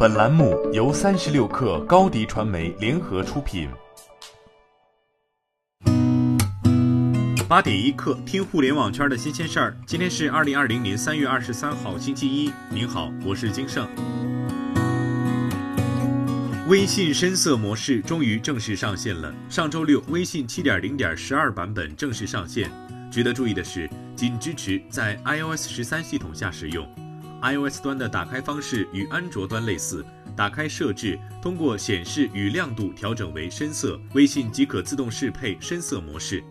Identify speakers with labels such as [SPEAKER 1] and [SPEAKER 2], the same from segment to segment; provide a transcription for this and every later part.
[SPEAKER 1] 本栏目由三十六氪高低传媒联合出品。
[SPEAKER 2] 八点一刻，听互联网圈的新鲜事儿。今天是二零二零年三月二十三号，星期一。您好，我是金盛。微信深色模式终于正式上线了。上周六，微信七点零点十二版本正式上线。值得注意的是，仅支持在 iOS 十三系统下使用。iOS 端的打开方式与安卓端类似，打开设置，通过显示与亮度调整为深色，微信即可自动适配深色模式。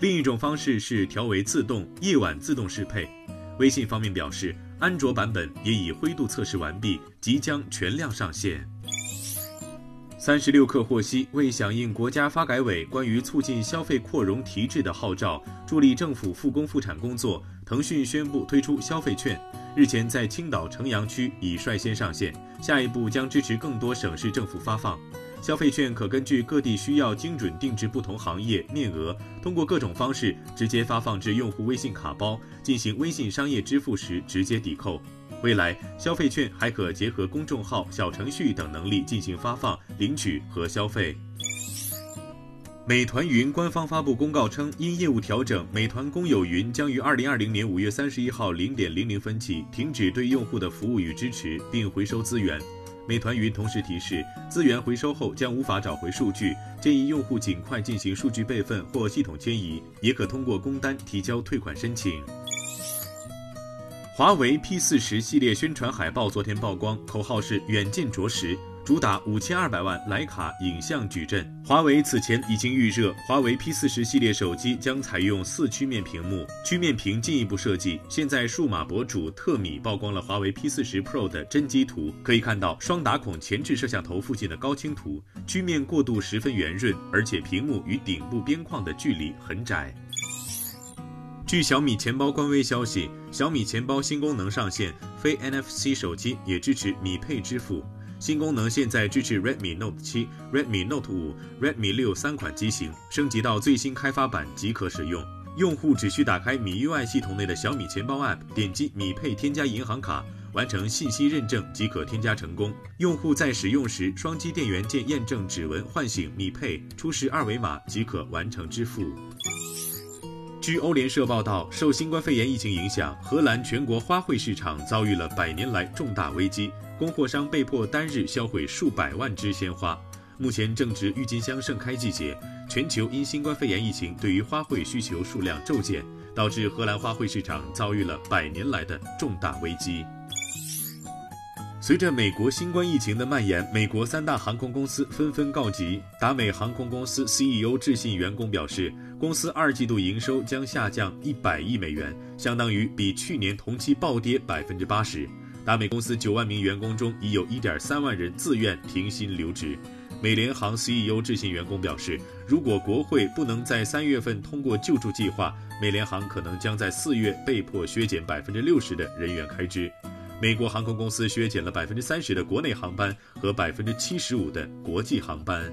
[SPEAKER 2] 另一种方式是调为自动夜晚自动适配。微信方面表示，安卓版本也已灰度测试完毕，即将全量上线。三十六氪获悉，为响应国家发改委关于促进消费扩容提质的号召，助力政府复工复产工作，腾讯宣布推出消费券。日前在青岛城阳区已率先上线，下一步将支持更多省市政府发放。消费券可根据各地需要精准定制不同行业面额，通过各种方式直接发放至用户微信卡包，进行微信商业支付时直接抵扣。未来，消费券还可结合公众号、小程序等能力进行发放、领取和消费。美团云官方发布公告称，因业务调整，美团公有云将于二零二零年五月三十一号零点零零分起停止对用户的服务与支持，并回收资源。美团云同时提示，资源回收后将无法找回数据，建议用户尽快进行数据备份或系统迁移，也可通过工单提交退款申请。华为 P 四十系列宣传海报昨天曝光，口号是“远见着实”，主打五千二百万徕卡影像矩阵。华为此前已经预热，华为 P 四十系列手机将采用四曲面屏幕，曲面屏进一步设计。现在数码博主特米曝光了华为 P 四十 Pro 的真机图，可以看到双打孔前置摄像头附近的高清图，曲面过渡十分圆润，而且屏幕与顶部边框的距离很窄。据小米钱包官微消息，小米钱包新功能上线，非 NFC 手机也支持米配支付。新功能现在支持 Redmi Note 7、Redmi Note 5、Redmi 6三款机型，升级到最新开发版即可使用。用户只需打开米 UI 系统内的小米钱包 App，点击米配添加银行卡，完成信息认证即可添加成功。用户在使用时，双击电源键验证指纹唤醒米配，出示二维码即可完成支付。据欧联社报道，受新冠肺炎疫情影响，荷兰全国花卉市场遭遇了百年来重大危机，供货商被迫单日销毁数百万支鲜花。目前正值郁金香盛开季节，全球因新冠肺炎疫情对于花卉需求数量骤减，导致荷兰花卉市场遭遇了百年来的重大危机。随着美国新冠疫情的蔓延，美国三大航空公司纷纷告急。达美航空公司 CEO 致信员工表示，公司二季度营收将下降一百亿美元，相当于比去年同期暴跌百分之八十。达美公司九万名员工中，已有一点三万人自愿停薪留职。美联航 CEO 致信员工表示，如果国会不能在三月份通过救助计划，美联航可能将在四月被迫削减百分之六十的人员开支。美国航空公司削减了百分之三十的国内航班和百分之七十五的国际航班。